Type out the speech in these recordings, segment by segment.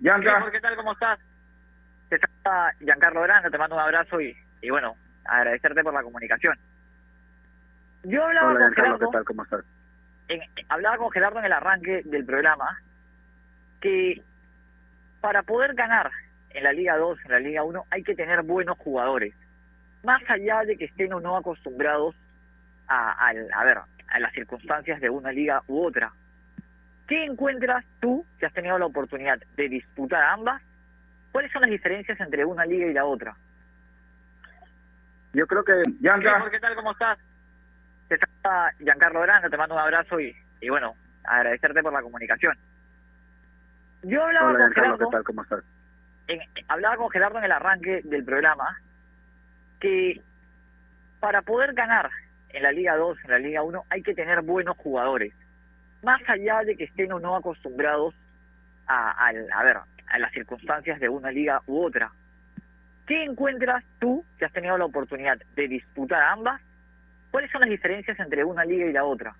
Giancarlo, ¿qué tal? ¿Cómo estás? Te está Giancarlo Grande, te mando un abrazo y, y bueno, agradecerte por la comunicación. Yo hablaba con Gerardo, ¿qué tal? ¿Cómo estás? En, hablaba con Gerardo en el arranque del programa que para poder ganar en la Liga 2, en la Liga 1, hay que tener buenos jugadores. Más allá de que estén o no acostumbrados a, a, ver, a las circunstancias de una liga u otra. ¿Qué encuentras tú, que has tenido la oportunidad de disputar ambas? ¿Cuáles son las diferencias entre una liga y la otra? Yo creo que... Giancarlo, ¿qué tal? ¿Cómo estás? Te está Giancarlo Grande, te mando un abrazo y, y bueno, agradecerte por la comunicación. Yo hablaba con Gerardo... ¿qué tal? ¿Cómo estás? En, hablaba con Gerardo en el arranque del programa que para poder ganar en la Liga 2, en la Liga 1, hay que tener buenos jugadores. Más allá de que estén o no acostumbrados a, a, ver, a las circunstancias de una liga u otra. ¿Qué encuentras tú, que has tenido la oportunidad de disputar ambas? ¿Cuáles son las diferencias entre una liga y la otra?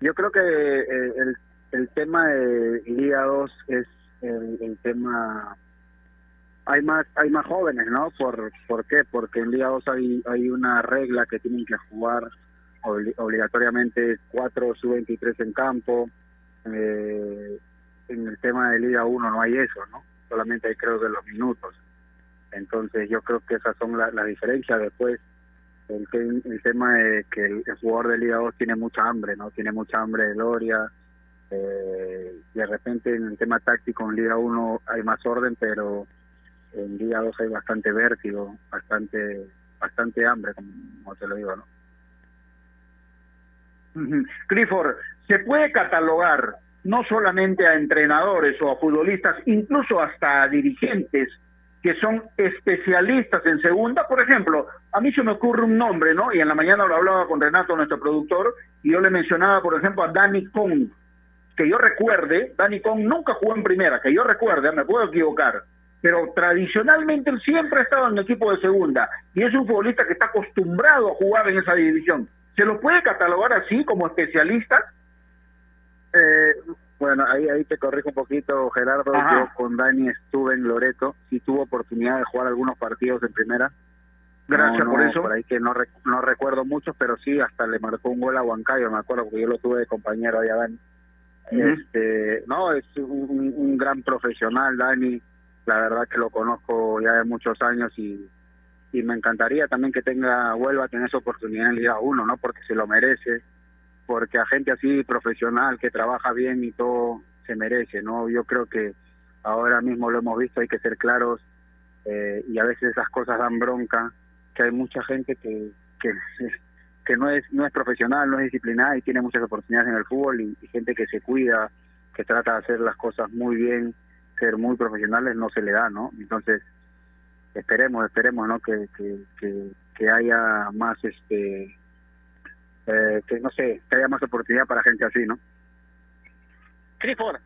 Yo creo que eh, el, el tema de Liga 2 es el, el tema hay más hay más jóvenes, ¿no? ¿Por, ¿por qué? Porque en Liga 2 hay, hay una regla que tienen que jugar obligatoriamente 4 sub-23 en campo. Eh, en el tema de Liga 1 no hay eso, ¿no? Solamente hay creo que los minutos. Entonces yo creo que esas son las la diferencias. Después el, el tema de que el, jugador de Liga 2 tiene mucha hambre, ¿no? Tiene mucha hambre de gloria. Eh, de repente en el tema táctico en Liga 1 hay más orden, pero en día 2 hay bastante vértigo, bastante bastante hambre, como te lo digo, ¿no? Clifford, ¿se puede catalogar no solamente a entrenadores o a futbolistas, incluso hasta a dirigentes que son especialistas en segunda? Por ejemplo, a mí se me ocurre un nombre, ¿no? Y en la mañana lo hablaba con Renato, nuestro productor, y yo le mencionaba, por ejemplo, a Danny Kong. Que yo recuerde, Danny Kong nunca jugó en primera, que yo recuerde, me puedo equivocar, pero tradicionalmente él siempre ha estado en el equipo de segunda y es un futbolista que está acostumbrado a jugar en esa división. ¿Se lo puede catalogar así como especialista? Eh, bueno, ahí, ahí te corrijo un poquito, Gerardo. Yo con Dani estuve en Loreto, sí tuve oportunidad de jugar algunos partidos en primera. Gracias por eso. Por ahí que no, no recuerdo muchos, pero sí, hasta le marcó un gol a Huancayo, me acuerdo, porque yo lo tuve de compañero allá, Dani. este, no, es un, un gran profesional, Dani la verdad que lo conozco ya de muchos años y, y me encantaría también que tenga vuelva a tener esa oportunidad en Liga 1, ¿no? Porque se lo merece, porque a gente así profesional que trabaja bien y todo se merece, ¿no? Yo creo que ahora mismo lo hemos visto, hay que ser claros eh, y a veces esas cosas dan bronca, que hay mucha gente que, que, que no es no es profesional, no es disciplinada y tiene muchas oportunidades en el fútbol y gente que se cuida, que trata de hacer las cosas muy bien ser muy profesionales no se le da, ¿no? Entonces, esperemos, esperemos, ¿no? Que, que, que, haya más, este, eh, que no sé, que haya más oportunidad para gente así, ¿no? Clifford,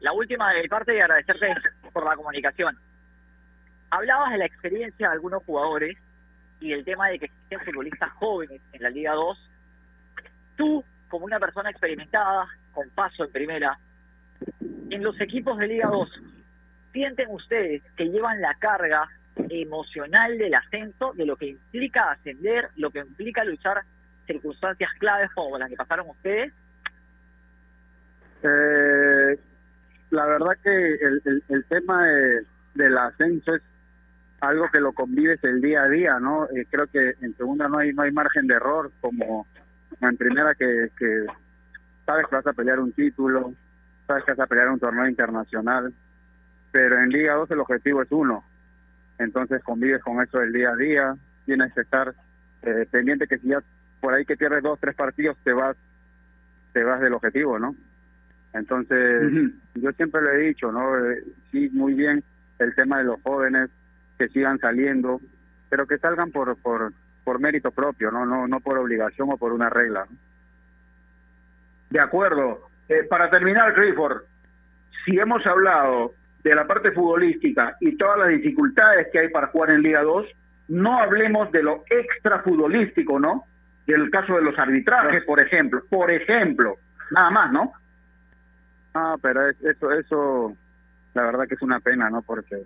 la última de mi parte y agradecerte por la comunicación. Hablabas de la experiencia de algunos jugadores y el tema de que existen futbolistas jóvenes en la Liga 2. Tú, como una persona experimentada, con paso en primera, en los equipos de Liga 2, ¿sienten ustedes que llevan la carga emocional del ascenso, de lo que implica ascender, lo que implica luchar circunstancias claves como las que pasaron ustedes? Eh, la verdad que el, el, tema de, del ascenso es algo que lo convives el día a día, ¿no? Eh, creo que en segunda no hay no hay margen de error como en primera que, que sabes que vas a pelear un título, sabes que vas a pelear un torneo internacional, pero en Liga 2 el objetivo es uno. Entonces convives con eso el día a día, tienes que estar eh, pendiente que si ya por ahí que pierdes dos, tres partidos te vas te vas del objetivo, ¿no? Entonces, yo siempre le he dicho, ¿no? Eh, sí, muy bien el tema de los jóvenes que sigan saliendo, pero que salgan por por por mérito propio, no no no por obligación o por una regla. De acuerdo. Eh, para terminar, Clifford, si hemos hablado de la parte futbolística y todas las dificultades que hay para jugar en Liga 2, no hablemos de lo extra futbolístico, ¿no? Del caso de los arbitrajes, por ejemplo, por ejemplo, nada más, ¿no? Ah, pero eso, eso, la verdad que es una pena, ¿no? Porque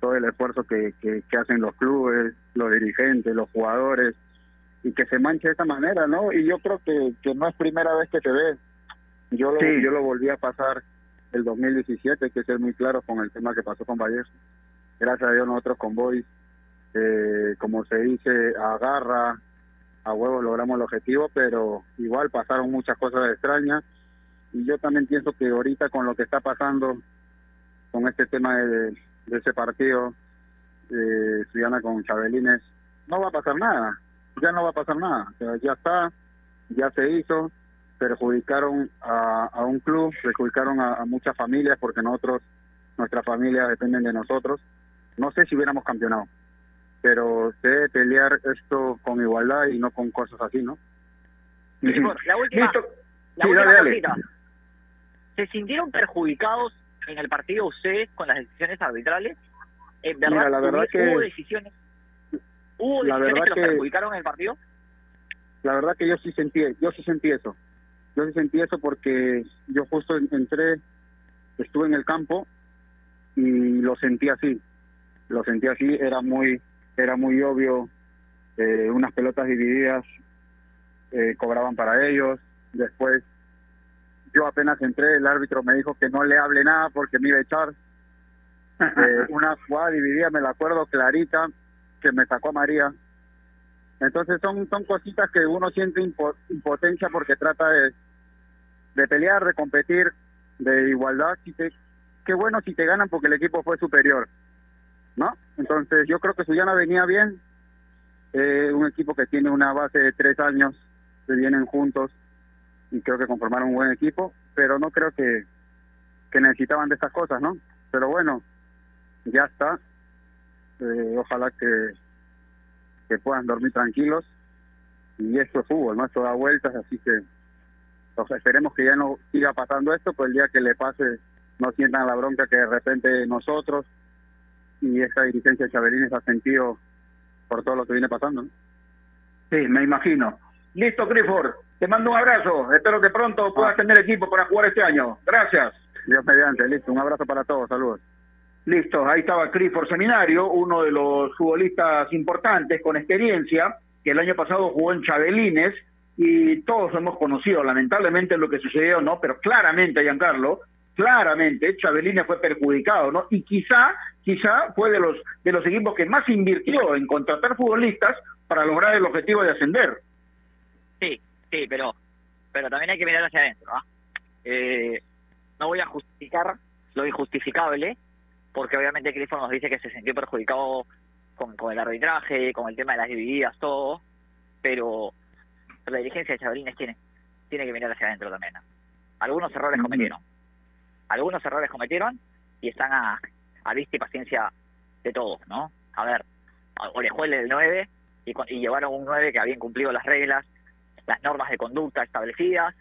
todo el esfuerzo que, que, hacen los clubes, los dirigentes, los jugadores, y que se manche de esta manera, ¿no? Y yo creo que, que no es primera vez que se ve. Yo lo, yo lo volví a pasar el 2017, que es muy claro con el tema que pasó con Vallejo. Gracias a Dios nosotros con Boys, eh, como se dice, agarra, a huevo logramos el objetivo, pero igual pasaron muchas cosas extrañas. Y yo también pienso que ahorita con lo que está pasando, con este tema de, de ese partido Estudiana con Chabelines, no va a pasar nada, ya no va a pasar nada, ya está, ya se hizo, perjudicaron a, a un club, perjudicaron a, muchas familias porque nosotros, nuestras familias dependen de nosotros. No sé si hubiéramos campeonado, pero se debe pelear esto con igualdad y no con cosas así, ¿no? la última, la última ¿Se sintieron perjudicados en el partido ustedes con las decisiones arbitrales? ¿En verdad, la verdad que, hubo decisiones, hubo decisiones que los perjudicaron en el partido? La verdad que yo sí sentí, yo sí sentí eso. Yo sentí eso porque yo justo entré, estuve en el campo y lo sentí así. Lo sentí así, era muy, era muy obvio. Eh, unas pelotas divididas eh, cobraban para ellos. Después yo apenas entré, el árbitro me dijo que no le hable nada porque me iba a echar. Eh, una jugada dividida, me la acuerdo clarita, que me sacó a María. Entonces son, son cositas que uno siente impotencia porque trata de, de pelear, de competir, de igualdad. Si te, qué bueno si te ganan porque el equipo fue superior, ¿no? Entonces yo creo que Suyana venía bien, eh, un equipo que tiene una base de tres años, que vienen juntos, y creo que conformaron un buen equipo, pero no creo que, que necesitaban de estas cosas, ¿no? Pero bueno, ya está. Eh, ojalá que, que puedan dormir tranquilos. Y esto es fútbol, ¿no? Esto da vueltas, así que esperemos que ya no siga pasando esto, pues el día que le pase no sientan la bronca que de repente nosotros y esta dirigencia de Chabelines ha sentido por todo lo que viene pasando. Sí, me imagino. Listo, Clifford. Te mando un abrazo. Espero que pronto puedas ah. tener equipo para jugar este año. Gracias. Dios mediante. Listo. Un abrazo para todos. Saludos. Listo. Ahí estaba Clifford Seminario, uno de los futbolistas importantes con experiencia, que el año pasado jugó en Chabelines y todos hemos conocido lamentablemente lo que sucedió, ¿no? Pero claramente, Giancarlo, claramente Chabelines fue perjudicado, ¿no? Y quizá, quizá fue de los de los equipos que más invirtió en contratar futbolistas para lograr el objetivo de ascender. Sí, sí, pero, pero también hay que mirar hacia adentro. ¿no? Eh, no voy a justificar lo injustificable, porque obviamente Clifford nos dice que se sintió perjudicado con, con el arbitraje, con el tema de las divididas, todo, pero la dirigencia de Chavalines tiene, tiene que mirar hacia adentro también. Algunos errores cometieron. Algunos errores cometieron y están a, a vista y paciencia de todos, ¿no? A ver, Orejuela el 9 y, y llevaron un 9 que habían cumplido las reglas, las normas de conducta establecidas,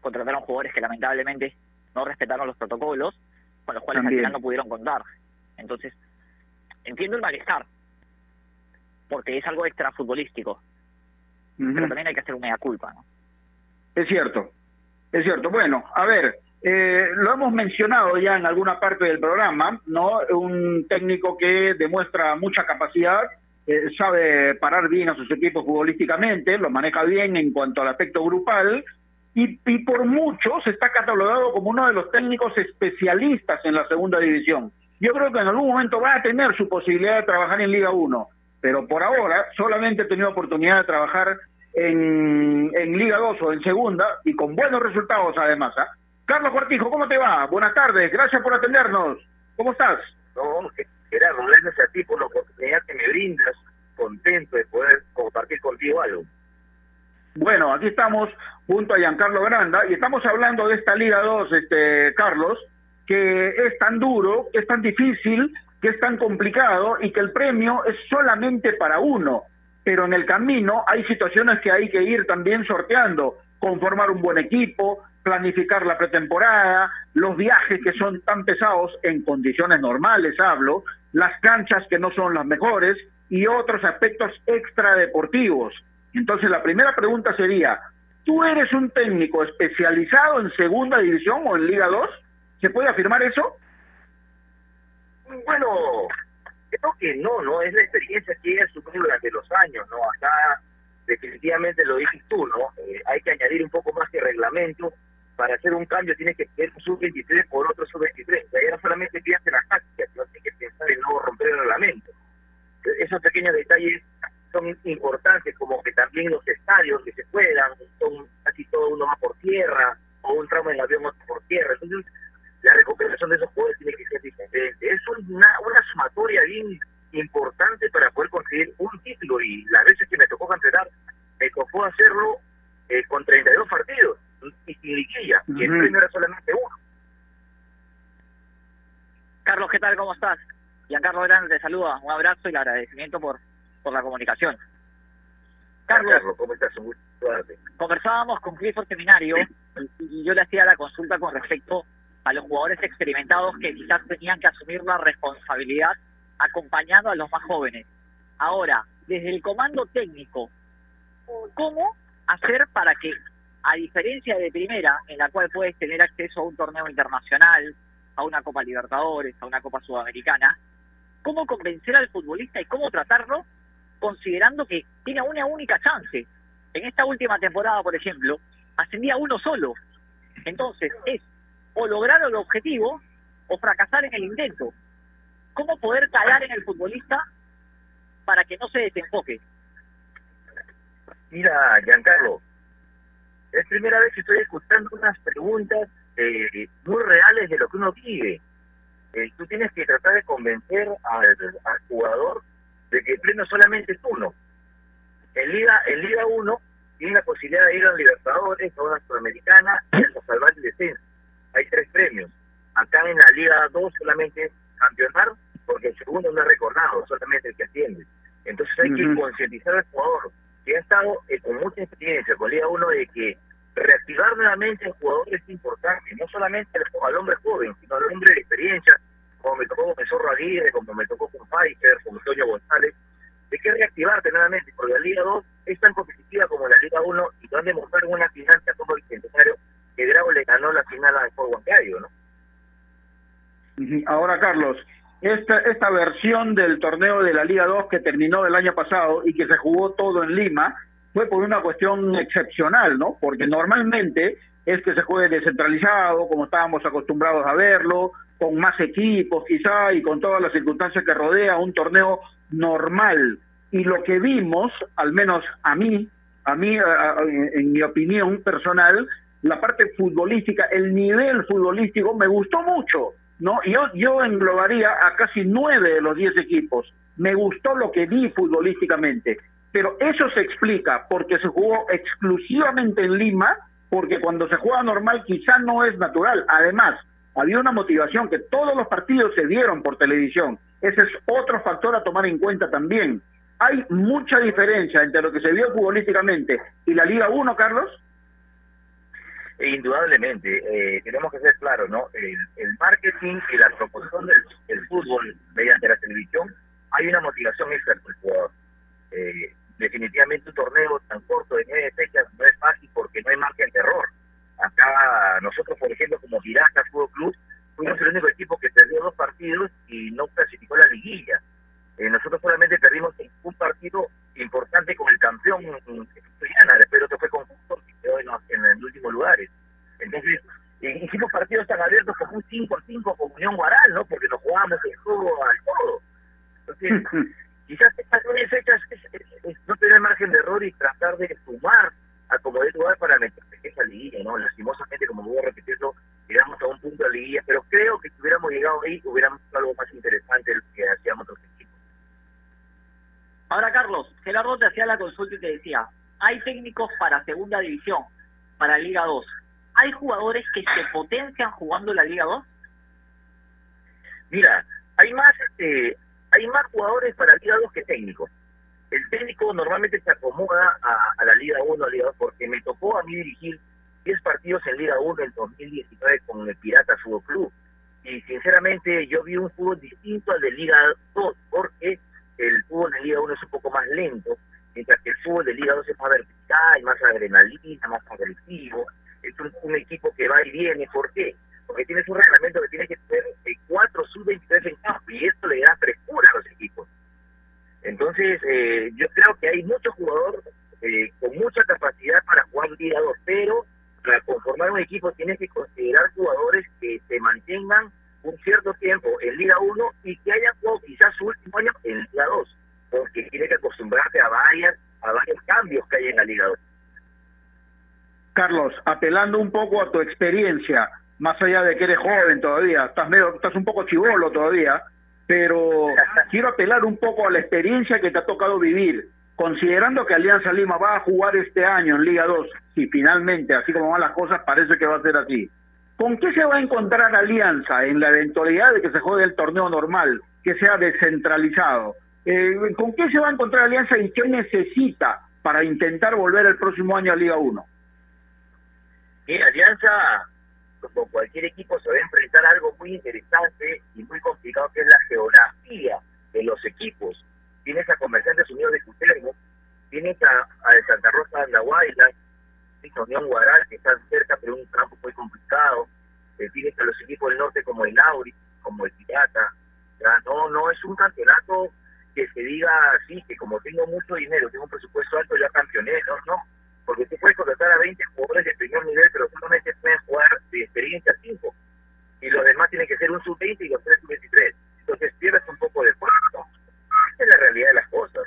contrataron jugadores que lamentablemente no respetaron los protocolos, con los cuales al final no pudieron contar. Entonces, entiendo el malestar, porque es algo extra futbolístico, pero también hay que hacer una culpa, ¿no? Es cierto, es cierto. Bueno, a ver, eh, lo hemos mencionado ya en alguna parte del programa, ¿no? Un técnico que demuestra mucha capacidad, eh, sabe parar bien a sus equipos futbolísticamente, lo maneja bien en cuanto al aspecto grupal y, y por muchos está catalogado como uno de los técnicos especialistas en la segunda división. Yo creo que en algún momento va a tener su posibilidad de trabajar en Liga 1, pero por ahora solamente he tenido oportunidad de trabajar en, en Liga 2 o en Segunda y con buenos resultados además. ¿ah? Carlos Cortijo, ¿cómo te va? Buenas tardes, gracias por atendernos. ¿Cómo estás? No, Gerardo, gracias a ti por la oportunidad que me brindas, contento de poder compartir contigo algo. Bueno, aquí estamos junto a Giancarlo Granda y estamos hablando de esta Liga 2, este, Carlos, que es tan duro, es tan difícil, que es tan complicado y que el premio es solamente para uno. Pero en el camino hay situaciones que hay que ir también sorteando, conformar un buen equipo, planificar la pretemporada, los viajes que son tan pesados en condiciones normales, hablo, las canchas que no son las mejores y otros aspectos extradeportivos. Entonces la primera pregunta sería, ¿Tú eres un técnico especializado en segunda división o en Liga 2? ¿Se puede afirmar eso? Bueno, creo que no, ¿no? Es la experiencia que ella sufrido durante los años, ¿no? Acá definitivamente lo dices tú, ¿no? Eh, hay que añadir un poco más de reglamento. Para hacer un cambio tienes que tener un sub-23 por otro sub-23. O sea, no solamente piensas en las tácticas, sino tienes que pensar en no romper el reglamento. Esos pequeños detalles son importantes, como que también los estadios que se puedan, son casi todo uno va por tierra, o un tramo en avión por tierra. Entonces, la recuperación de esos jugadores tiene que ser diferente. Es una, una sumatoria bien importante para poder conseguir un título y las veces que me tocó cancelar, me tocó hacerlo eh, con 32 partidos y sin liguilla, y el premio era solamente uno. Carlos, ¿qué tal? ¿Cómo estás? Giancarlo Grande te saluda, un abrazo y el agradecimiento por, por la comunicación. Carlos, ¿cómo estás? Conversábamos con Clifford Seminario y yo le hacía la consulta con respecto a los jugadores experimentados que quizás tenían que asumir la responsabilidad acompañando a los más jóvenes. Ahora, desde el comando técnico, ¿cómo hacer para que, a diferencia de primera, en la cual puedes tener acceso a un torneo internacional, a una Copa Libertadores, a una Copa Sudamericana, cómo convencer al futbolista y cómo tratarlo considerando que tiene una única chance? En esta última temporada, por ejemplo, ascendía uno solo. Entonces, es o lograr el objetivo o fracasar en el intento cómo poder calar en el futbolista para que no se desenfoque. Mira, Giancarlo, es primera vez que estoy escuchando unas preguntas eh, muy reales de lo que uno vive. Eh, tú tienes que tratar de convencer al, jugador de que el premio solamente es uno. En Liga, en Liga 1 tiene la posibilidad de ir a Libertadores, a una Sudamericana y a salvar el descenso. Hay tres premios. Acá en la Liga 2 solamente campeonar porque el segundo no es recordado, solamente el que atiende. Entonces hay que concientizar al jugador que ha estado eh, con mucha experiencia, con Liga 1, de que reactivar nuevamente al jugador es importante, no solamente al, hombre joven, sino al hombre de experiencia, como me tocó con Zorro Aguirre, como me tocó con Pfizer, con Antonio González, de que reactivarte nuevamente, porque la Liga 2 es tan competitiva como la Liga 1 y van a demostrar en una final que como el centenario que Drago le ganó la final al Bancario, ¿no? Ahora, Carlos, esta, esta versión del torneo de la Liga 2 que terminó el año pasado y que se jugó todo en Lima fue por una cuestión excepcional, ¿no? Porque normalmente es que se juegue descentralizado, como estábamos acostumbrados a verlo, con más equipos quizá y con todas las circunstancias que rodea un torneo normal. Y lo que vimos, al menos a mí, a mí, en mi opinión personal, la parte futbolística, el nivel futbolístico me gustó mucho ¿no? Yo, yo englobaría a casi nueve de los diez equipos. Me gustó lo que vi futbolísticamente, pero eso se explica porque se jugó exclusivamente en Lima, porque cuando se juega normal quizá no es natural. Además, había una motivación que todos los partidos se dieron por televisión. Ese es otro factor a tomar en cuenta también. Hay mucha diferencia entre lo que se vio futbolísticamente y la Liga 1, Carlos. E indudablemente, eh, tenemos que ser claros, ¿no? El, marketing y la proposición del, fútbol mediante la televisión, hay una motivación extra para el jugador. Eh, definitivamente un torneo tan corto de nueve fechas no es fácil porque no hay margen de error. Acá nosotros, por ejemplo, como Pirata Fútbol Club, fuimos el único equipo que perdió dos partidos y no clasificó la liguilla. Eh, nosotros solamente perdimos un partido importante con el campeón estudiana, pero que fue con en, en, últimos lugares. Entonces, eh, hicimos partidos tan abiertos como un 5-5 con Unión Guaral, ¿no? Porque nos jugamos el juego al todo. Entonces, quizás estas nueve fechas es, no tener margen de error y tratar de sumar a como de lugar para meterse esa liguilla, ¿no? Lastimosamente, como voy a repetirlo, llegamos a un punto de liguilla, pero creo que si hubiéramos llegado ahí, hubiéramos hecho algo más interesante de lo que hacíamos otros equipos. Ahora, Carlos, Gerardo te hacía la consulta y te decía, hay técnicos para segunda división, para Liga 2. ¿Hay jugadores que se potencian jugando la Liga 2? Mira, hay más este, hay más jugadores para Liga 2 que técnicos. El técnico normalmente se acomoda a, la Liga 1, a Liga 2, porque me tocó a mí dirigir 10 partidos en Liga 1 en 2019 con el Pirata Fútbol Club. Y sinceramente yo vi un fútbol distinto al de Liga 2, porque el fútbol de Liga 1 es un poco más lento mientras que el fútbol de Liga 2 es más vertical más adrenalina, más agresivo. Es un, equipo que va y viene. ¿Por qué? Porque tienes un reglamento que tiene que tener cuatro sub-23 en campo y esto le da frescura a los equipos. Entonces, eh, yo creo que hay muchos jugadores eh, con mucha capacidad para jugar Liga 2, pero para conformar un equipo tienes que considerar jugadores que se mantengan un cierto tiempo en Liga 1 y que hayan jugado quizás su último año en Liga 2, porque tiene que acostumbrarse a varias, a varios cambios que hay en la Liga 2. Carlos, apelando un poco a tu experiencia, más allá de que eres joven todavía, estás medio, estás un poco chivolo todavía, pero quiero apelar un poco a la experiencia que te ha tocado vivir, considerando que Alianza Lima va a jugar este año en Liga 2, y finalmente, así como van las cosas, parece que va a ser así. ¿Con qué se va a encontrar Alianza en la eventualidad de que se juegue el torneo normal, que sea descentralizado? Eh, ¿Con qué se va a encontrar Alianza y qué necesita para intentar volver el próximo año a Liga 1? Mira, Alianza, como cualquier equipo, se va a enfrentar a algo muy interesante y muy complicado, que es la geografía de los equipos. Tienes a Comerciantes Unidos de Cuterno, tienes a, a Santa Rosa de Andahuaylas, Unión Guaral, que están cerca, pero un campo muy complicado. Eh, tienes a los equipos del norte como el Auri, como el Pirata. no, no es un campeonato que se diga así, que como tengo mucho dinero, tengo un presupuesto alto, ya campeoné, no, no. Porque tú puedes contratar a 20 jugadores de primer nivel, pero solamente pueden jugar de experiencia 5. Y los demás tienen que ser un sub-20 y los tres sub-23. Entonces pierdes un poco de puesto. Esa es la realidad de las cosas.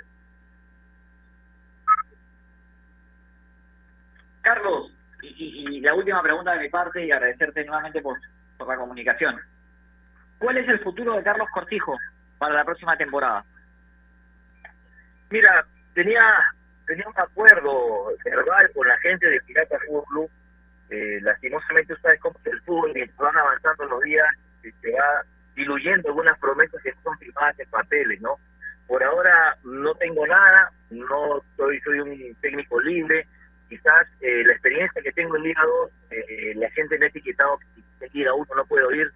Carlos, y, la última pregunta de mi parte y agradecerte nuevamente por, la comunicación. ¿Cuál es el futuro de Carlos Cortijo para la próxima temporada? Mira, tenía tenía un acuerdo verbal con la gente de Pirata Fútbol. Eh, lastimosamente, ustedes como el fútbol, y van avanzando los días, se va diluyendo algunas promesas que son firmadas en papeles, ¿no? Por ahora no tengo nada, no soy, soy un técnico libre, quizás eh, la experiencia que tengo en Liga 2, eh, la gente me ha etiquetado que en Liga 1 no puedo ir,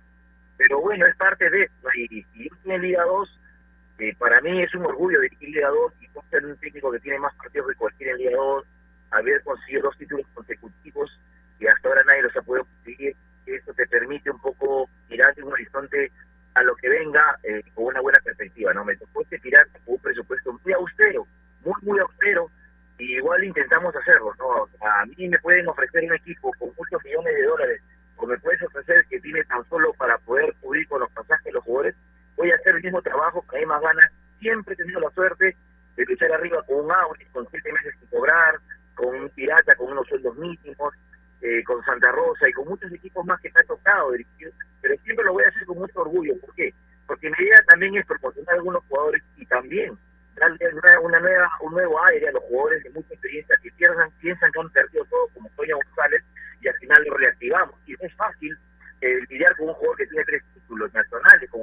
pero bueno, es parte de eso. Y si yo en Liga 2, eh, para mí es un orgullo dirigir Liga 2 y ser un técnico que tiene más partidos que cualquier en Liga 2, haber conseguido dos títulos consecutivos y hasta ahora nadie los ha podido conseguir. Eso te permite un poco mirar un horizonte a lo que venga con una buena perspectiva. no Me tocó tirar con un presupuesto muy austero, muy, muy austero igual intentamos hacerlo, ¿no? A mí me pueden ofrecer un equipo con muchos millones de dólares, o me puedes ofrecer que tiene tan solo para poder cubrir con los pasajes de los jugadores, voy a hacer el mismo trabajo, que hay más ganas. Siempre he tenido la suerte de luchar arriba con un Audi, con siete meses sin cobrar, con un Pirata, con unos sueldos mínimos, eh, con Santa Rosa y con muchos equipos más que me ha tocado pero siempre lo voy a hacer con mucho orgullo. ¿Por qué? Porque mi idea también es proporcionar a algunos jugadores y también darle una, nueva, un nuevo aire a los jugadores de mucha experiencia que pierdan, piensan que han perdido todo como Toño González y al final lo reactivamos. Y es fácil eh, lidiar con un jugador que tiene tres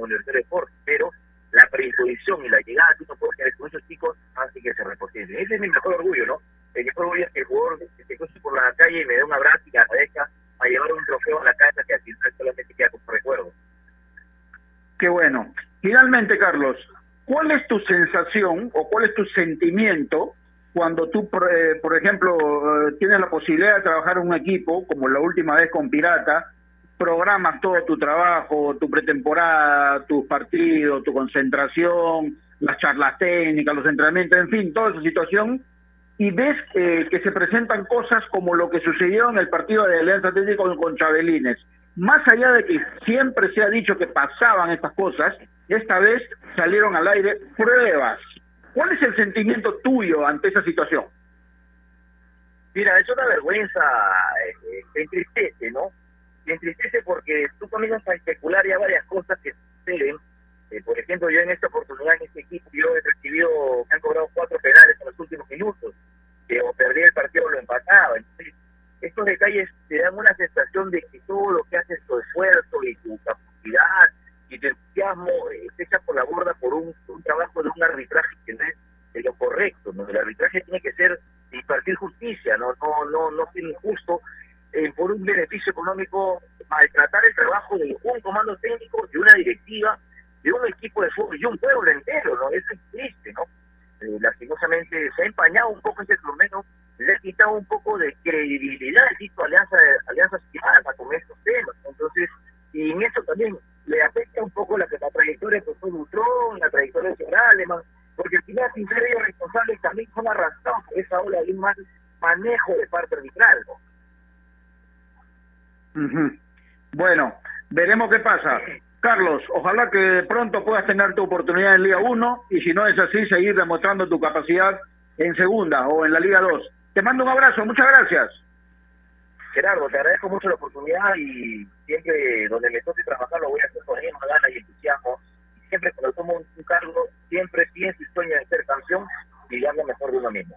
Universidad de Sport, pero la predisposición y la llegada que uno puede tener con esos chicos hace que se reporten. Ese es mi mejor orgullo, ¿no? El mejor orgullo es que el jugador se cruce por la calle y me dé un abrazo y agradezca a llevar un trofeo a la casa que al final solamente queda como recuerdo. Qué bueno. Finalmente, Carlos, ¿Cuál es tu sensación o cuál es tu sentimiento cuando tú, por, eh, ejemplo, eh, tienes la posibilidad de trabajar en un equipo, como la última vez con Pirata, programas todo tu trabajo, tu pretemporada, tus partidos, tu concentración, las charlas técnicas, los entrenamientos, en fin, toda esa situación, y ves eh, que se presentan cosas como lo que sucedió en el partido de Alianza Atlético con Chabelines. Más allá de que siempre se ha dicho que pasaban estas cosas, esta vez salieron al aire pruebas. ¿Cuál es el sentimiento tuyo ante esa situación? Mira, es una vergüenza, eh, te entristece, ¿no? Te entristece porque tú comienzas a especular ya varias cosas que suceden. Eh, por ejemplo, yo en esta oportunidad en este equipo, yo he recibido, me han cobrado cuatro penales en los últimos minutos, que o perdí el partido o lo empataba. Entonces, estos detalles te dan una sensación de que todo lo que haces, tu esfuerzo y tu capacidad y tu entusiasmo eh, se echa por la borda por un, trabajo de un arbitraje que no es de lo correcto, ¿no? El arbitraje tiene que ser impartir justicia, no no no no ser injusto eh, por un beneficio económico maltratar el trabajo de un comando técnico, de una directiva, de un equipo de fútbol y un pueblo entero, ¿no? Eso es triste, ¿no? Eh, lastimosamente se ha empañado un poco ese torneo, le ha credibilidad existe Alianza, Alianza Ciudadana con estos temas. Entonces, y en eso también le afecta un poco la, trayectoria de fue Butrón, la trayectoria de Alemán, porque al final, sin ser ellos responsables, también son arrastrados por esa ola de un mal manejo de parte arbitral. Bueno, veremos qué pasa. Carlos, ojalá que pronto puedas tener tu oportunidad en Liga 1 y si no es así, seguir demostrando tu capacidad en Segunda o en la Liga 2. Te mando un abrazo, muchas gracias. Gerardo, te agradezco mucho la oportunidad y siempre donde me toque trabajar lo voy a hacer con misma gana y entusiasmo. Siempre cuando tomo un, cargo, siempre pienso y sueño en ser campeón y dar lo mejor de uno mismo.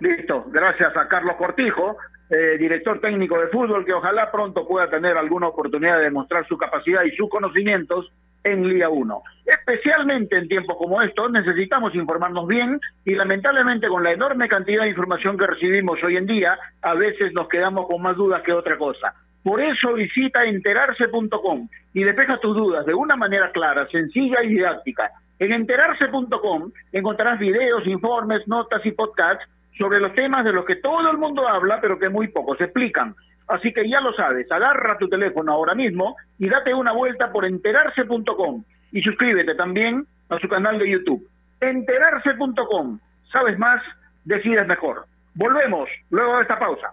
Listo, gracias a Carlos Cortijo, eh, director técnico de fútbol, que ojalá pronto pueda tener alguna oportunidad de demostrar su capacidad y sus conocimientos en Liga 1. Especialmente en tiempos como estos necesitamos informarnos bien y lamentablemente con la enorme cantidad de información que recibimos hoy en día, a veces nos quedamos con más dudas que otra cosa. Por eso visita enterarse.com y despeja tus dudas de una manera clara, sencilla y didáctica. En enterarse.com encontrarás videos, informes, notas y podcasts sobre los temas de los que todo el mundo habla, pero que muy pocos explican. Así que ya lo sabes, agarra tu teléfono ahora mismo y date una vuelta por enterarse.com y suscríbete también a su canal de YouTube. Enterarse.com. Sabes más, decides mejor. Volvemos luego de esta pausa.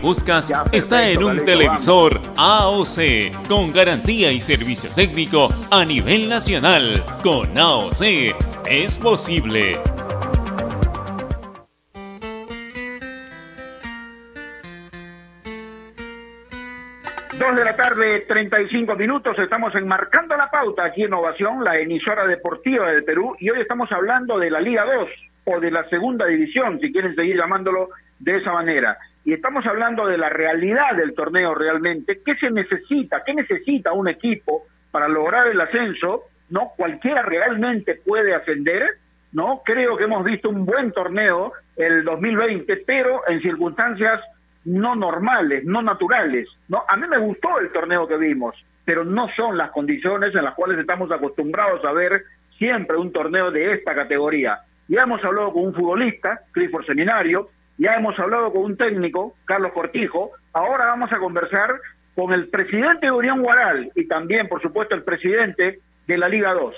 buscas está en un televisor AOC con garantía y servicio técnico a nivel nacional. Con AOC es posible. Dos de la tarde, 35 minutos, estamos enmarcando la pauta aquí en Ovación, la emisora deportiva del Perú, y hoy estamos hablando de la Liga 2 o de la segunda división, si quieren seguir llamándolo de esa manera y estamos hablando de la realidad del torneo realmente, ¿qué se necesita? ¿Qué necesita un equipo para lograr el ascenso? ¿No? Cualquiera realmente puede ascender, ¿no? Creo que hemos visto un buen torneo el 2020, pero en circunstancias no normales, no naturales, ¿no? A mí me gustó el torneo que vimos, pero no son las condiciones en las cuales estamos acostumbrados a ver siempre un torneo de esta categoría. Ya hemos hablado con un futbolista, Clifford Seminario, ya hemos hablado con un técnico, Carlos Cortijo, ahora vamos a conversar con el presidente de Unión Guaral y también, por supuesto, el presidente de la Liga 2,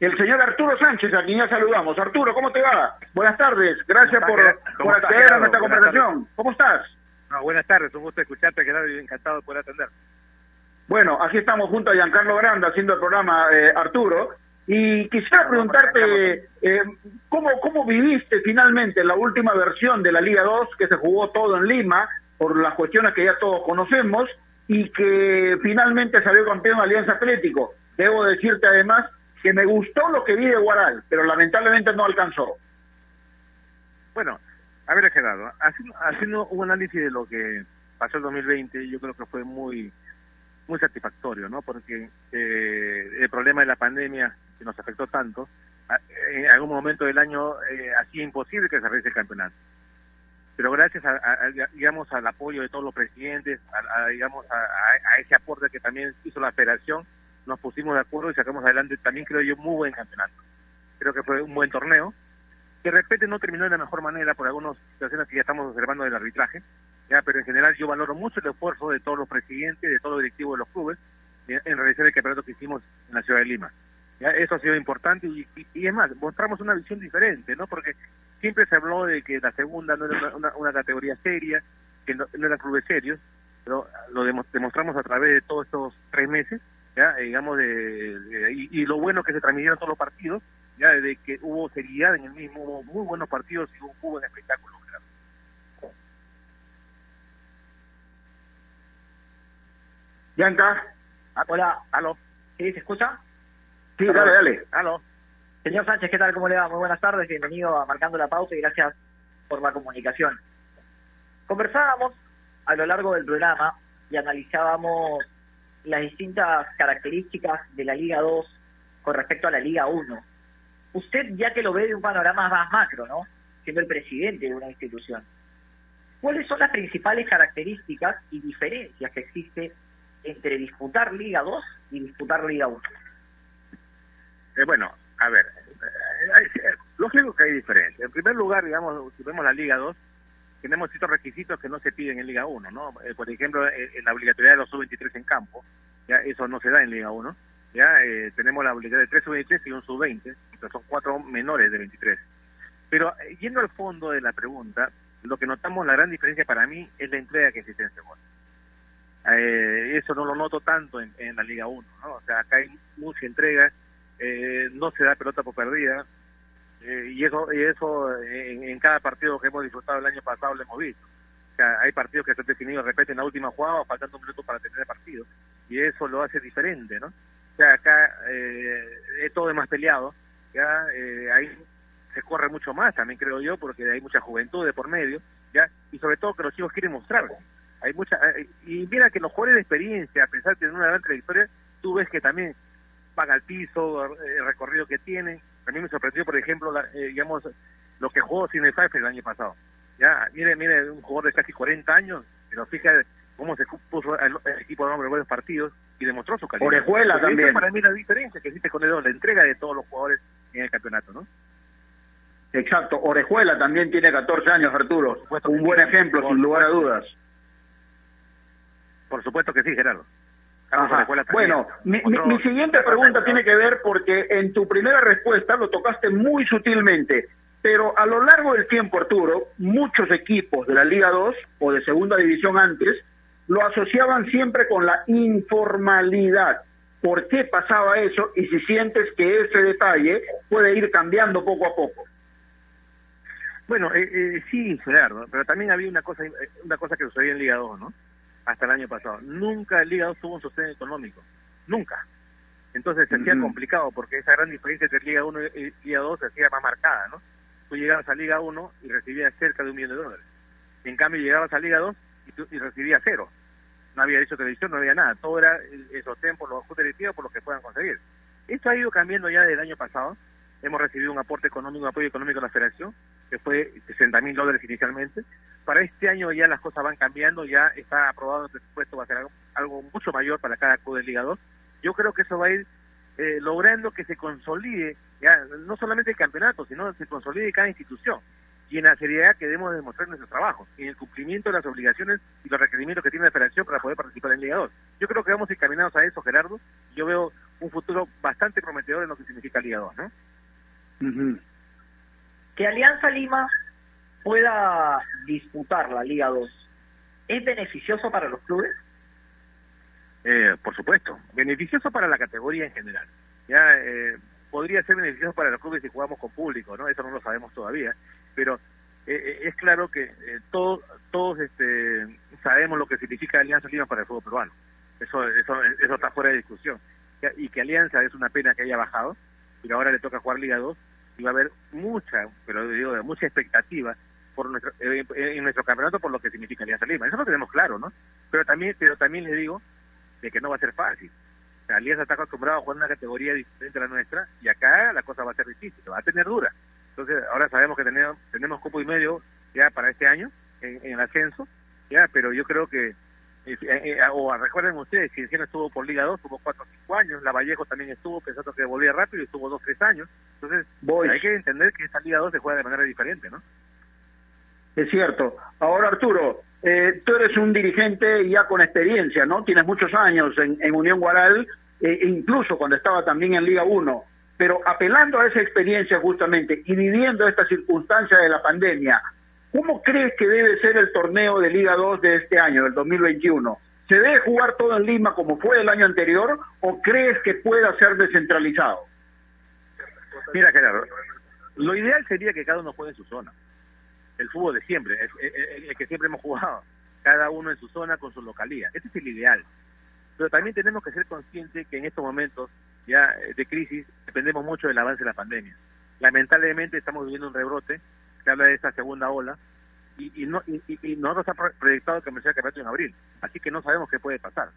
el señor Arturo Sánchez, a quien ya saludamos. Arturo, ¿cómo te va? Buenas tardes, gracias por, por acceder a nuestra conversación. ¿Cómo estás? buenas tardes, un gusto escucharte, quedado encantado de poder atender. Bueno, aquí estamos junto a Giancarlo Granda haciendo el programa eh, Arturo. Y quisiera preguntarte, eh, ¿cómo, ¿cómo viviste finalmente la última versión de la Liga 2 que se jugó todo en Lima, por las cuestiones que ya todos conocemos, y que finalmente salió campeón Alianza Atlético? Debo decirte además que me gustó lo que vi de Guaral, pero lamentablemente no alcanzó. Bueno, a ver, Gerardo, haciendo, haciendo un análisis de lo que pasó el 2020, yo creo que fue muy muy satisfactorio, ¿no? Porque eh, el problema de la pandemia que nos afectó tanto, en algún momento del año eh, hacía imposible que se realice el campeonato. Pero gracias a, digamos al apoyo de todos los presidentes, a, digamos a, ese aporte que también hizo la federación, nos pusimos de acuerdo y sacamos adelante también creo yo muy buen campeonato. Creo que fue un buen torneo. De repente no terminó de la mejor manera por algunas situaciones que ya estamos observando del arbitraje, pero en general yo valoro mucho el esfuerzo de todos los presidentes, de todos los directivos de los clubes en realizar el campeonato que hicimos en la ciudad de Lima. Eso ha sido importante y, y, es más, mostramos una visión diferente, ¿no? Porque siempre se habló de que la segunda no era una, categoría seria, que no, no eran clubes serios, pero lo demostramos a través de todos estos tres meses, ya digamos, de, y, lo bueno que se transmitieron todos los partidos, ya de que hubo seriedad en el mismo, hubo muy buenos partidos y hubo, un buen espectáculo. Bianca, hola, aló, ¿sí se escucha? Sí, dale, dale. Aló. Señor Sánchez, ¿qué tal? ¿Cómo le va? Muy buenas tardes, bienvenido a Marcando la Pausa y gracias por la comunicación. Conversábamos a lo largo del programa y analizábamos las distintas características de la Liga 2 con respecto a la Liga 1. Usted ya que lo ve de un panorama más macro, ¿no? Siendo el presidente de una institución. ¿Cuáles son las principales características y diferencias que existe entre disputar Liga 2 y disputar Liga 1? Eh, bueno, a ver, eh, lógico que hay diferencia. En primer lugar, digamos, si vemos la Liga 2, tenemos ciertos requisitos que no se piden en Liga 1, ¿no? Eh, por ejemplo, en la obligatoriedad de los sub-23 en campo, ya eso no se da en Liga 1. Ya eh, tenemos la obligatoriedad de 3 sub-23 y un sub-20, que son cuatro menores de 23. Pero yendo al fondo de la pregunta, lo que notamos, la gran diferencia para mí es la entrega que existe en segundo. Eh, eso no lo noto tanto en, en la Liga 1, ¿no? O sea, acá hay mucha entrega, eh, no se da pelota por perdida, eh, y eso y eso en, cada partido que hemos disfrutado el año pasado lo hemos visto. O sea, hay partidos que se han definido de repente en la última jugada, faltando un minuto para terminar el partido, y eso lo hace diferente, ¿no? O sea, acá eh, es todo más peleado, ya eh, ahí se corre mucho más, también creo yo, porque hay mucha juventud de por medio, ya y sobre todo que los chicos quieren mostrar. Hay mucha y mira que los jugadores de experiencia, a pesar de tener una gran trayectoria, tú ves que también paga el piso, el recorrido que tienen. A mí me sorprendió, por ejemplo, eh, digamos, lo que jugó Cine el año pasado. Ya, mire, mire, un jugador de casi 40 años, pero fija cómo se puso el, equipo de en buenos partidos y demostró su calidad. Orejuela también. para mí la diferencia que existe con el, la entrega de todos los jugadores en el campeonato, ¿no? Exacto, Orejuela también tiene 14 años, Arturo. Un buen ejemplo, sin lugar a dudas. Por supuesto que sí, Gerardo. Bueno, mi, mi, siguiente pregunta tiene que ver porque en tu primera respuesta lo tocaste muy sutilmente, pero a lo largo del tiempo, Arturo, muchos equipos de la Liga 2 o de Segunda División antes lo asociaban siempre con la informalidad. ¿Por qué pasaba eso? Y si sientes que ese detalle puede ir cambiando poco a poco. Bueno, eh, eh, sí, Gerardo, pero también había una cosa, una cosa que sucedía en Liga 2, ¿no? Hasta el año pasado. Nunca el Liga 2 tuvo un sostén económico. Nunca. Entonces se hacía complicado porque esa gran diferencia entre Liga 1 y Liga 2 se hacía más marcada, ¿no? Tú llegabas a Liga 1 y recibías cerca de un millón de dólares. En cambio llegabas a Liga 2 y, y recibías cero. No había derecho de televisión, no había nada. Todo era el, sostén por los ajustes directivos, por lo que puedan conseguir. Esto ha ido cambiando ya desde el año pasado. Hemos recibido un aporte económico, un apoyo económico de la federación, que fue 60 mil dólares inicialmente, para este año ya las cosas van cambiando, ya está aprobado el presupuesto, va a ser algo, mucho mayor para cada club de Liga 2. Yo creo que eso va a ir eh, logrando que se consolide, ya no solamente el campeonato, sino que se consolide cada institución y en la seriedad que debemos demostrar nuestro trabajo, en el cumplimiento de las obligaciones y los requerimientos que tiene la federación para poder participar en Liga 2. Yo creo que vamos encaminados a eso, Gerardo. Yo veo un futuro bastante prometedor en lo que significa Liga 2, ¿no? Que Alianza Lima pueda disputar la Liga 2, ¿es beneficioso para los clubes? Eh, por supuesto, beneficioso para la categoría en general. Ya eh, podría ser beneficioso para los clubes si jugamos con público, ¿no? Eso no lo sabemos todavía, pero eh, es claro que todos todos este sabemos lo que significa Alianza Lima para el fútbol peruano. Eso eso eso está fuera de discusión. Y que Alianza es una pena que haya bajado, pero ahora le toca jugar Liga 2 va a haber mucha, pero digo, mucha expectativa por nuestro, eh, en nuestro campeonato por lo que significa Alianza Lima. Eso lo tenemos claro, ¿no? Pero también, pero también le digo de que no va a ser fácil. O Alianza está acostumbrado a jugar en una categoría diferente a la nuestra y acá la cosa va a ser difícil, va a tener dura. Entonces, ahora sabemos que tenemos, tenemos cupo y medio ya para este año en, el ascenso, ya, pero yo creo que o recuerden ustedes, que Cienciano estuvo por Liga 2, tuvo 4 o 5 años, La Vallejo también estuvo pensando que volvía rápido y estuvo 2 o 3 años. Entonces, hay que entender que esta Liga 2 se juega de manera diferente, ¿no? Es cierto. Ahora, Arturo, eh, tú eres un dirigente ya con experiencia, ¿no? Tienes muchos años en, Unión Guaral, eh, incluso cuando estaba también en Liga 1. Pero apelando a esa experiencia justamente y viviendo esta circunstancia de la pandemia, ¿cómo crees que debe ser el torneo de Liga 2 de este año, del 2021? ¿Se debe jugar todo en Lima como fue el año anterior o crees que pueda ser descentralizado? Mira, Gerardo, lo ideal sería que cada uno juegue en su zona el fútbol de siempre, el, que siempre hemos jugado, cada uno en su zona con su localía. Ese es el ideal. Pero también tenemos que ser conscientes que en estos momentos ya de crisis, dependemos mucho del avance de la pandemia. Lamentablemente estamos viviendo un rebrote, se habla de esta segunda ola, y, no y, y, nosotros ha proyectado que me sea campeonato en abril, así que no sabemos qué puede pasar.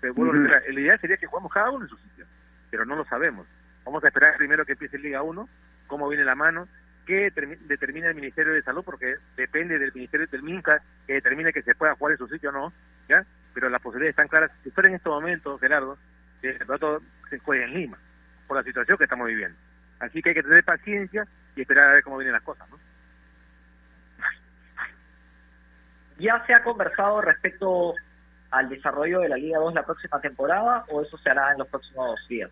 Pero bueno, la idea sería que jugamos cada uno en su sitio, pero no lo sabemos. Vamos a esperar primero que empiece Liga 1, cómo viene la mano, qué determina el Ministerio de Salud, porque depende del Ministerio del MINCA que determine que se pueda jugar en su sitio o no, ¿ya? Pero las posibilidades están claras. Si fuera en este momento, Gerardo, el rato se juegue en Lima, por la situación que estamos viviendo. Así que hay que tener paciencia y esperar a ver cómo vienen las cosas, ¿no? ¿Ya se ha conversado respecto al desarrollo de la Liga 2 la próxima temporada o eso se hará en los próximos días?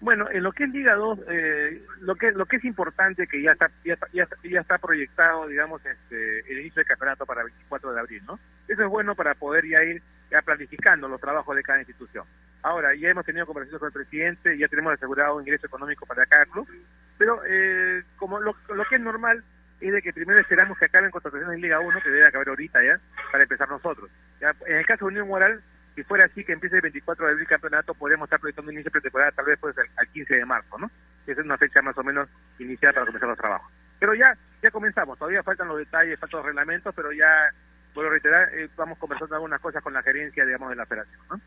Bueno, en lo que es Liga 2, eh, lo que lo que es importante que ya está ya, ya, está proyectado, digamos, este, el inicio del campeonato para el 24 de abril, ¿no? Eso es bueno para poder ya ir ya planificando los trabajos de cada institución. Ahora, ya hemos tenido conversaciones con el presidente, ya tenemos asegurado ingreso económico para cada club, pero eh, como lo que es normal es de que primero esperamos que acaben contrataciones en Liga 1, que debe acabar ahorita ya, para empezar nosotros. Ya, en el caso de Unión Moral, si fuera así que empiece el 24 de abril el campeonato, podemos estar proyectando un inicio de temporada tal vez pues al, 15 de marzo, ¿no? Esa es una fecha más o menos inicial para comenzar los trabajos. Pero ya ya comenzamos, todavía faltan los detalles, faltan los reglamentos, pero ya, puedo reiterar, eh, vamos conversando algunas cosas con la gerencia, digamos, de la federación, ¿no?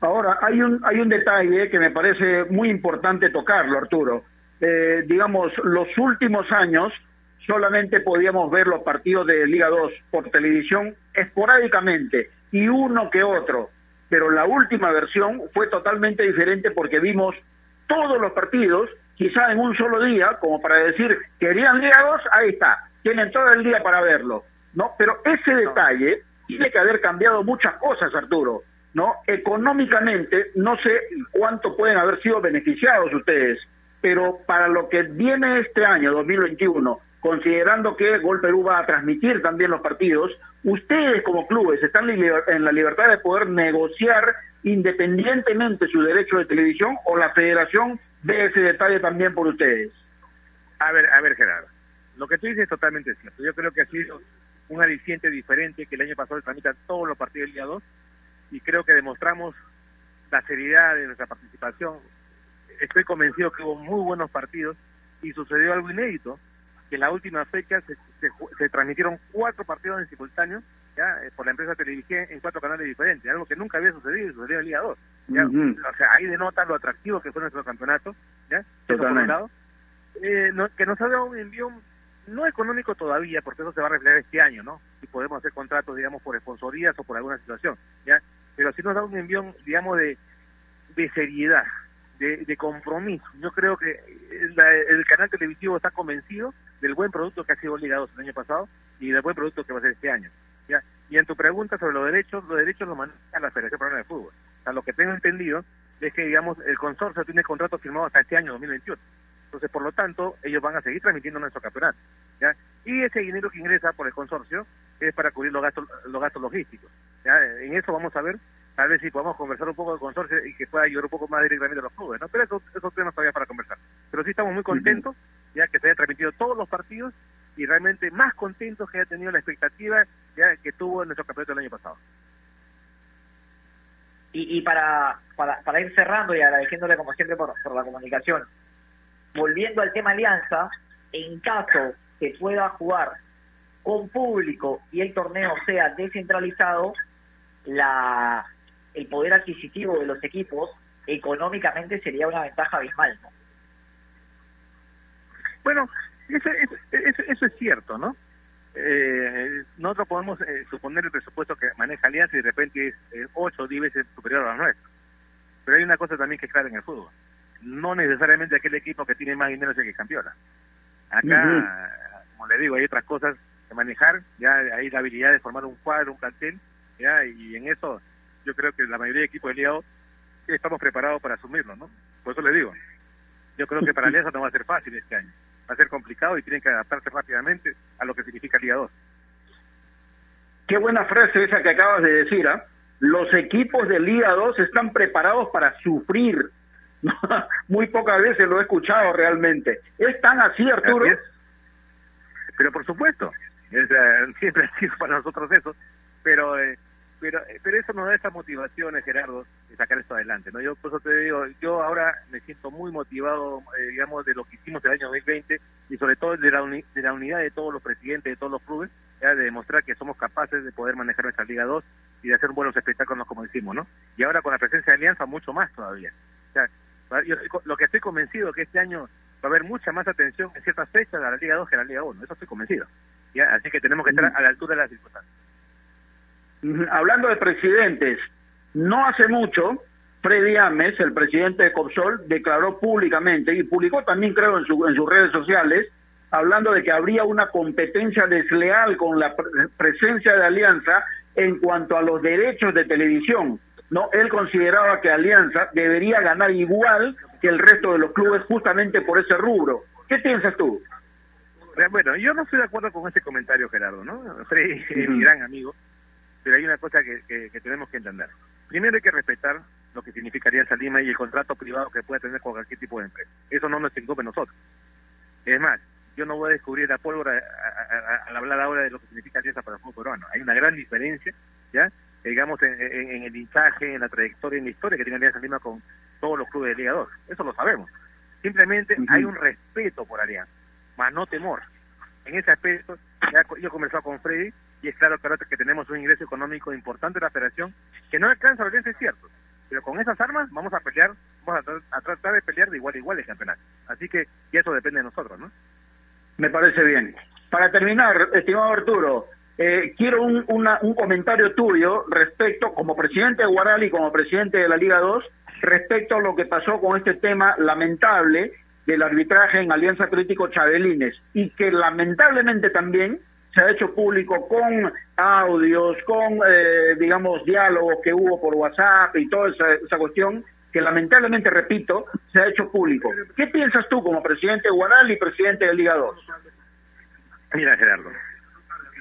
Ahora, hay un, hay un detalle que me parece muy importante tocarlo, Arturo. Eh, digamos, los últimos años solamente podíamos ver los partidos de Liga 2 por televisión esporádicamente y uno que otro, pero la última versión fue totalmente diferente porque vimos todos los partidos, quizá en un solo día, como para decir, querían ligados, ahí está, tienen todo el día para verlo, ¿no? Pero ese detalle tiene que haber cambiado muchas cosas, Arturo, ¿no? Económicamente, no sé cuánto pueden haber sido beneficiados ustedes, pero para lo que viene este año, 2021, considerando que Gol Perú va a transmitir también los partidos, ustedes como clubes están en la libertad de poder negociar independientemente su derecho de televisión o la federación ve ese detalle también por ustedes. A ver, a ver Gerardo, lo que tú dices es totalmente cierto. Yo creo que ha sido un aliciente diferente que el año pasado tramitan todos los partidos del día 2 y creo que demostramos la seriedad de nuestra participación. Estoy convencido que hubo muy buenos partidos y sucedió algo inédito que en la última fecha se, se, transmitieron cuatro partidos en simultáneo ya eh, por la empresa televisiva en cuatro canales diferentes, algo que nunca había sucedido y sucedió en el Liga 2. O sea, ahí denota lo atractivo que fue nuestro campeonato, ¿ya? Eh, que nos ha dado un envío no económico todavía, porque eso se va a reflejar este año, ¿no? Si podemos hacer contratos, digamos, por sponsorías o por alguna situación, ¿ya? Pero sí nos da un envío, digamos, de, de seriedad, de, compromiso. Yo creo que el canal televisivo está convencido del buen producto que ha sido ligado el año pasado y del buen producto que va a ser este año. ¿ya? Y en tu pregunta sobre los derechos, los derechos los maneja la Federación Peruana de Fútbol. O sea, lo que tengo entendido es que, digamos, el consorcio tiene contrato firmado hasta este año 2021. Entonces, por lo tanto, ellos van a seguir transmitiendo nuestro campeonato. ¿ya? Y ese dinero que ingresa por el consorcio es para cubrir los gastos, los gastos logísticos. ¿ya? En eso vamos a ver tal vez si podamos conversar un poco del consorcio y que pueda ayudar un poco más directamente a los clubes, ¿no? Pero eso, esos temas todavía para conversar. Pero sí estamos muy contentos, ya que se hayan transmitido todos los partidos y realmente más contentos que haya tenido la expectativa ya que tuvo en nuestro campeonato el año pasado. Y, y para, para, para ir cerrando y agradeciéndole como siempre por, por la comunicación, volviendo al tema alianza, en caso que pueda jugar con público y el torneo sea descentralizado, la el poder adquisitivo de los equipos económicamente sería una ventaja abismal, ¿no? Bueno, eso, eso, es cierto, ¿no? Eh, nosotros podemos eh, suponer el presupuesto que maneja Alianza y de repente es eh, 8 o 10 veces superior a los nuestros. Pero hay una cosa también que es clara en el fútbol. No necesariamente aquel equipo que tiene más dinero es el que campeona. Acá, como le digo, hay otras cosas que manejar. Ya hay la habilidad de formar un cuadro, un plantel. ya Y en eso yo creo que la mayoría de equipos de Liga estamos preparados para asumirlo, ¿no? Por eso le digo, yo creo que para Alianza no va a ser fácil este año, va a ser complicado y tienen que adaptarse rápidamente a lo que significa Liga 2. Qué buena frase esa que acabas de decir, ¿ah? Los equipos de Liga 2 están preparados para sufrir. Muy pocas veces lo he escuchado realmente. ¿Es tan así, Arturo? Pero por supuesto, siempre ha sido para nosotros eso, pero... Eh, pero pero eso nos da esas motivaciones, Gerardo, de sacar esto adelante. no Yo por eso te digo, yo ahora me siento muy motivado, eh, digamos, de lo que hicimos el año 2020 y sobre todo de la, de la unidad de todos los presidentes de todos los clubes, ya de demostrar que somos capaces de poder manejar nuestra Liga 2 y de hacer buenos espectáculos como decimos, ¿no? Y ahora con la presencia de Alianza, mucho más todavía. O sea, yo lo que estoy convencido es que este año va a haber mucha más atención en ciertas fechas a la Liga 2 que a la Liga 1, eso estoy convencido. ¿ya? Así que tenemos que estar a la altura de las circunstancias. Hablando de presidentes, no hace mucho, Freddy Ames, el presidente de Copsol, declaró públicamente y publicó también, creo, en, su, en sus redes sociales, hablando de que habría una competencia desleal con la presencia de Alianza en cuanto a los derechos de televisión. No, él consideraba que Alianza debería ganar igual que el resto de los clubes justamente por ese rubro. ¿Qué piensas tú? Bueno, yo no estoy de acuerdo con ese comentario, Gerardo, ¿no? Freddy es mi gran amigo, pero hay una cosa que, tenemos que entender. Primero hay que respetar lo que significa Alianza Lima y el contrato privado que pueda tener con cualquier tipo de empresa. Eso no nos incumbe a nosotros. Es más, yo no voy a descubrir la pólvora al hablar ahora de lo que significa Alianza para el fútbol peruano. Hay una gran diferencia, ¿ya? digamos, en, el hinchaje, en la trayectoria, en la historia que tiene Alianza Lima con todos los clubes de Liga 2. Eso lo sabemos. Simplemente hay un respeto por Alianza, más no temor. En ese aspecto, ya yo he conversado con Freddy y es claro, que tenemos un ingreso económico importante de la federación que no alcanza Alianza, es cierto, pero con esas armas vamos a pelear, vamos a, tratar de pelear de igual a igual el campeonato. Así que, y eso depende de nosotros, ¿no? Me parece bien. Para terminar, estimado Arturo, eh, quiero un, un comentario tuyo respecto, como presidente de Guaral y como presidente de la Liga 2, respecto a lo que pasó con este tema lamentable del arbitraje en Alianza Crítico Chabelines y que lamentablemente también se ha hecho público con audios, con, eh, digamos, diálogos que hubo por WhatsApp y toda esa, cuestión que lamentablemente, repito, se ha hecho público. ¿Qué piensas tú como presidente de Guaral y presidente de Liga 2? Mira, Gerardo,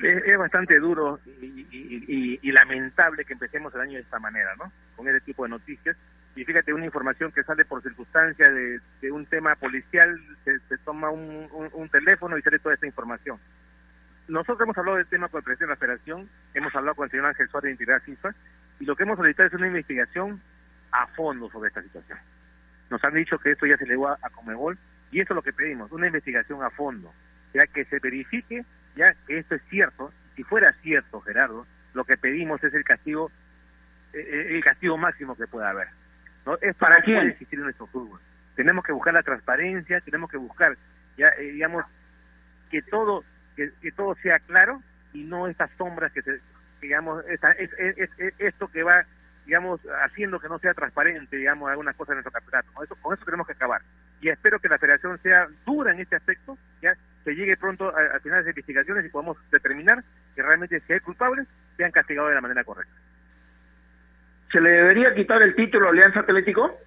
es, bastante duro y, lamentable que empecemos el año de esta manera, ¿no? Con ese tipo de noticias. Y fíjate, una información que sale por circunstancia de, un tema policial, se, toma un, teléfono y sale toda esta información. Nosotros hemos hablado del tema con el presidente de la Federación, hemos hablado con el señor Ángel Suárez de Integridad FIFA, y lo que hemos solicitado es una investigación a fondo sobre esta situación. Nos han dicho que esto ya se le va a Comebol, y eso es lo que pedimos, una investigación a fondo, ya que se verifique ya que esto es cierto, si fuera cierto, Gerardo, lo que pedimos es el castigo, eh, eh, el castigo máximo que pueda haber. ¿no? Es para quién existir en nuestro fútbol. Tenemos que buscar la transparencia, tenemos que buscar, ya eh, digamos, que todo que, todo sea claro y no estas sombras que se, digamos, esta, es, esto que va digamos, haciendo que no sea transparente, digamos, algunas cosas en nuestro campeonato. Con eso, con eso tenemos que acabar. Y espero que la federación sea dura en este aspecto, ya que llegue pronto a, final de las investigaciones y podamos determinar que realmente si hay culpables sean castigados de la manera correcta. ¿Se le debería quitar el título Alianza Atlético?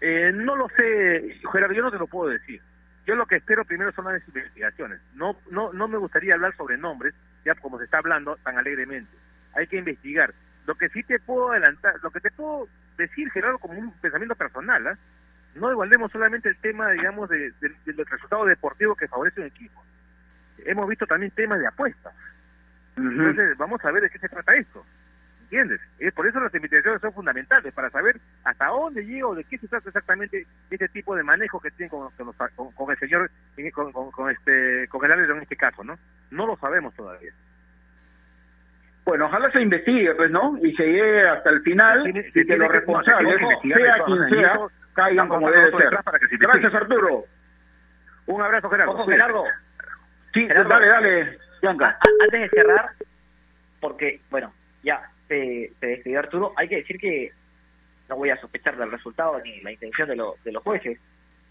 Eh, no lo sé, Gerardo, yo no te lo puedo decir. Yo lo que espero primero son las investigaciones. No, no, no me gustaría hablar sobre nombres, ya como se está hablando tan alegremente. Hay que investigar. Lo que sí te puedo adelantar, lo que te puedo decir, Gerardo, como un pensamiento personal, ¿ah? no igualemos solamente el tema, digamos, de, del resultado deportivo que favorece un equipo. Hemos visto también temas de apuestas. Entonces, vamos a ver de qué se trata esto. ¿Entiendes? Es por eso las investigaciones son fundamentales, para saber hasta dónde llega o de qué se trata exactamente este tipo de manejo que tiene con, con, el señor, con, con, este, con el árbitro en este caso, ¿no? No lo sabemos todavía. Bueno, ojalá se investigue, pues, ¿no? Y se llegue hasta el final y que los responsables, sea quien sea, caigan como debe ser. Gracias, Arturo. Un abrazo, Gerardo. Gerardo. Sí, dale, dale, Bianca. Antes de cerrar, porque, bueno, ya se, se despidió Arturo, hay que decir que no voy a sospechar del resultado ni la intención de, de los jueces,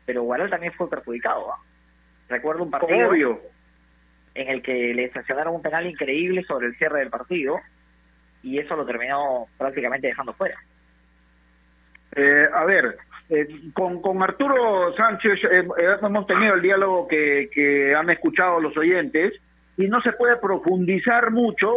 pero Guaral también fue perjudicado. Recuerdo un partido Obvio. en el que le sancionaron un penal increíble sobre el cierre del partido y eso lo terminó prácticamente dejando fuera. Eh, a ver, eh, con, con Arturo Sánchez eh, eh, hemos tenido el diálogo que, que han escuchado los oyentes y no se puede profundizar mucho,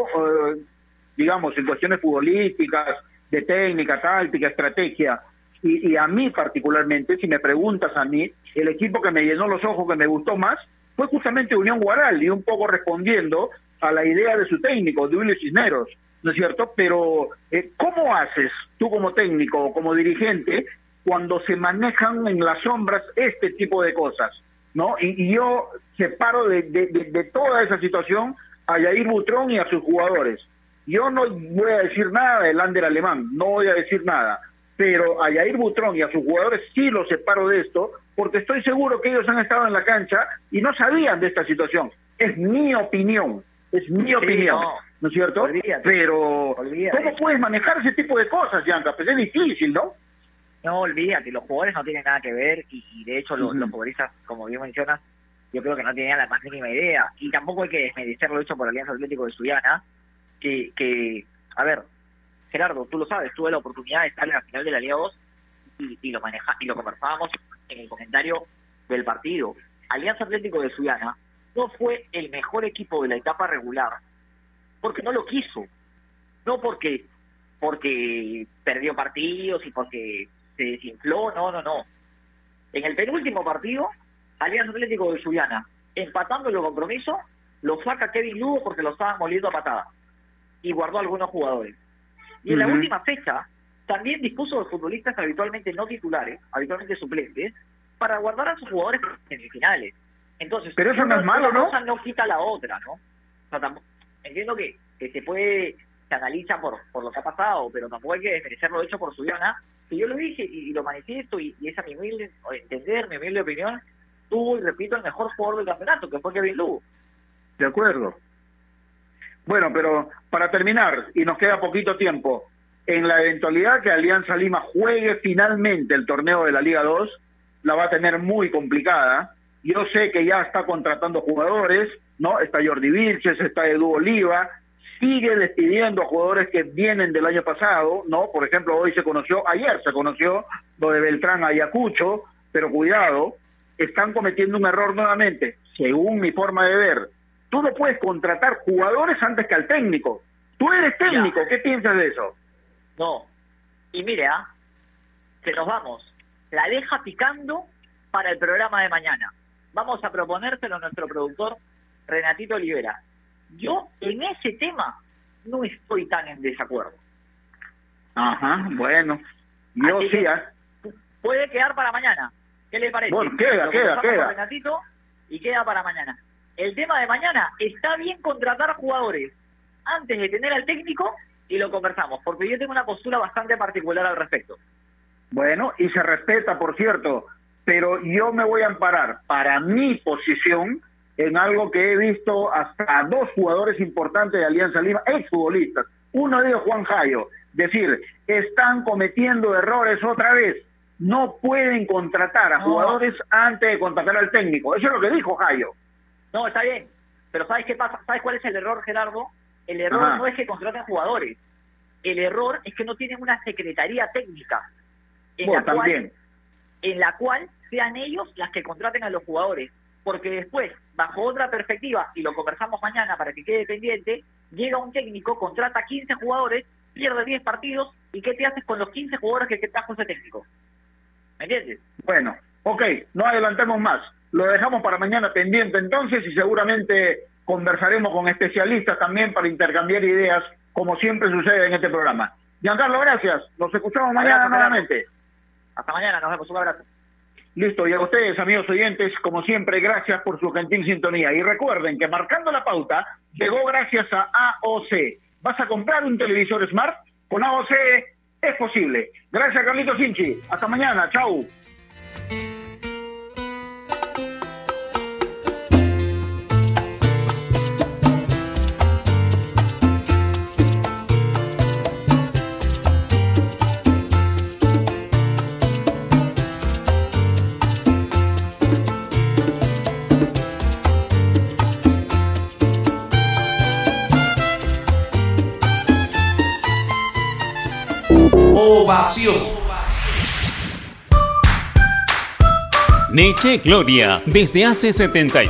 digamos, en cuestiones futbolísticas, de técnica, táctica, estrategia. Y, y, a mí particularmente, si me preguntas a mí, el equipo que me llenó los ojos, que me gustó más, fue justamente Unión Guaral y un poco respondiendo a la idea de su técnico, de Willy Cisneros, ¿no es cierto? Pero, eh, ¿cómo haces tú como técnico o como dirigente cuando se manejan en las sombras este tipo de cosas? ¿no? Y, yo separo de, de, toda esa situación a Yair Butrón y a sus jugadores. Yo no voy a decir nada del Lander alemán, no voy a decir nada, pero a Yair Butrón y a sus jugadores sí los separo de esto, porque estoy seguro que ellos han estado en la cancha y no sabían de esta situación. Es mi opinión, es mi opinión, no. es cierto? pero, ¿cómo puedes manejar ese tipo de cosas, Yanka? Pues es difícil, ¿no? No, olvídate, los jugadores no tienen nada que ver y, de hecho los, futbolistas, como bien mencionas, yo creo que no tenían la más mínima idea. Y tampoco hay que desmerecer lo hecho por Alianza Atlético de Suyana, que, que, a ver, Gerardo, tú lo sabes, tuve la oportunidad de estar en la final de la Liga 2 y, lo maneja, y lo conversábamos en el comentario del partido. Alianza Atlético de Suyana no fue el mejor equipo de la etapa regular porque no lo quiso, no porque porque perdió partidos y porque se desinfló, no, no, no. En el penúltimo partido, Alianza Atlético de Sullana, empatando el compromiso, lo saca Kevin Lugo porque lo estaban moliendo a patada y guardó a algunos jugadores. Y en la última fecha, también dispuso de futbolistas habitualmente no titulares, habitualmente suplentes, para guardar a sus jugadores semifinales. Entonces, pero eso no es malo, ¿no? Una cosa no quita la otra, ¿no? O sea, entiendo que, que se puede, se analiza por, por lo que ha pasado, pero tampoco hay que desmerecer lo hecho por Suyana que yo lo dije y, lo manifiesto y, y esa mi humilde entender, mi humilde opinión, tuvo, y repito, el mejor jugador del campeonato, que fue Kevin Lugo. De acuerdo. Bueno, pero para terminar, y nos queda poquito tiempo, en la eventualidad que Alianza Lima juegue finalmente el torneo de la Liga 2, la va a tener muy complicada. Yo sé que ya está contratando jugadores, ¿no? Está Jordi Vilches, está Edu Oliva, sigue despidiendo a jugadores que vienen del año pasado, ¿no? Por ejemplo, hoy se conoció, ayer se conoció lo de Beltrán Ayacucho, pero cuidado, están cometiendo un error nuevamente, según mi forma de ver. Tú no puedes contratar jugadores antes que al técnico. Tú eres técnico, ¿qué piensas de eso? No. Y mire, ¿ah? que nos vamos. La deja picando para el programa de mañana. Vamos a proponérselo a nuestro productor Renatito Olivera. Yo en ese tema no estoy tan en desacuerdo. Ajá, bueno. Yo sí. ¿ah? Puede quedar para mañana. ¿Qué le parece? Bueno, queda, queda, queda. y queda para mañana. El tema de mañana, está bien contratar jugadores. Antes de tener al técnico y lo conversamos, porque yo tengo una postura bastante particular al respecto. Bueno, y se respeta, por cierto, pero yo me voy a amparar para mi posición en algo que he visto hasta dos jugadores importantes de Alianza Lima, exfutbolistas, uno de ellos Juan Jayo, decir, están cometiendo errores otra vez, no pueden contratar a jugadores antes de contratar al técnico, eso es lo que dijo Jayo. No, está bien, pero ¿sabes qué pasa? ¿Sabes cuál es el error, Gerardo? El error no es que contraten jugadores, el error es que no tienen una secretaría técnica en, la, cual, en la cual sean ellos las que contraten a los jugadores porque después, bajo otra perspectiva, y lo conversamos mañana para que quede pendiente, llega un técnico, contrata 15 jugadores, pierde 10 partidos, ¿y qué te haces con los 15 jugadores que te trajo ese técnico? ¿Me entiendes? Bueno, ok, no adelantemos más. Lo dejamos para mañana pendiente entonces y seguramente conversaremos con especialistas también para intercambiar ideas, como siempre sucede en este programa. Giancarlo, gracias. Nos escuchamos mañana nuevamente. Hasta mañana, nos vemos. Un abrazo. Listo, y a ustedes, amigos oyentes, como siempre, gracias por su gentil sintonía. Y recuerden que marcando la pauta llegó gracias a AOC. ¿Vas a comprar un televisor Smart? Con AOC es posible. Gracias, Carlitos Sinchi. Hasta mañana. Chau. Neche Gloria, desde hace 71